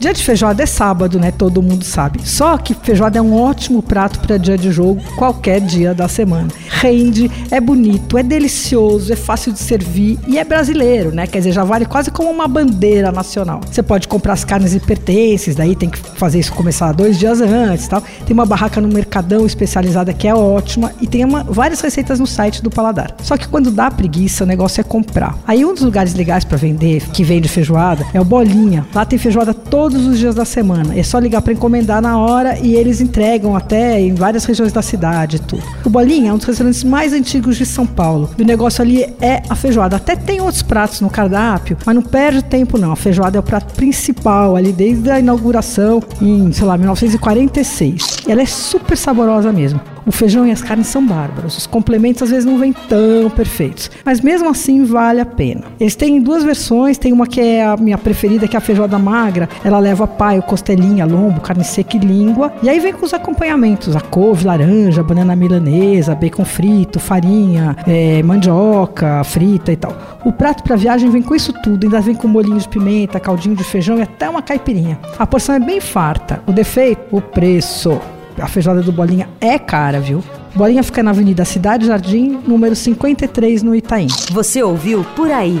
Dia de feijoada é sábado, né? Todo mundo sabe. Só que feijoada é um ótimo prato para dia de jogo, qualquer dia da semana. Rende, é bonito, é delicioso, é fácil de servir e é brasileiro, né? Quer dizer, já vale quase como uma bandeira nacional. Você pode comprar as carnes e pertences, daí tem que fazer isso começar dois dias antes, tal. Tem uma barraca no Mercadão especializada que é ótima e tem uma, várias receitas no site do Paladar. Só que quando dá preguiça, o negócio é comprar. Aí um dos lugares legais para vender, que vende feijoada, é o Bolinha. Lá tem feijoada toda todos os dias da semana. É só ligar para encomendar na hora e eles entregam até em várias regiões da cidade e tudo. O Bolinha é um dos restaurantes mais antigos de São Paulo. E o negócio ali é a feijoada. Até tem outros pratos no cardápio, mas não perde tempo não. A feijoada é o prato principal ali desde a inauguração em, sei lá, 1946. E ela é super saborosa mesmo. O feijão e as carnes são bárbaros. Os complementos às vezes não vêm tão perfeitos, mas mesmo assim vale a pena. Eles têm duas versões, tem uma que é a minha preferida, que é a feijoada magra. Ela leva paio, costelinha, lombo, carne seca e língua. E aí vem com os acompanhamentos: a couve, laranja, banana milanesa, bacon frito, farinha, é, mandioca frita e tal. O prato para viagem vem com isso tudo, ainda vem com molinho de pimenta, caldinho de feijão e até uma caipirinha. A porção é bem farta. O defeito, o preço a feijoada do Bolinha é cara, viu? Bolinha fica na Avenida Cidade Jardim, número 53, no Itaim. Você ouviu Por Aí.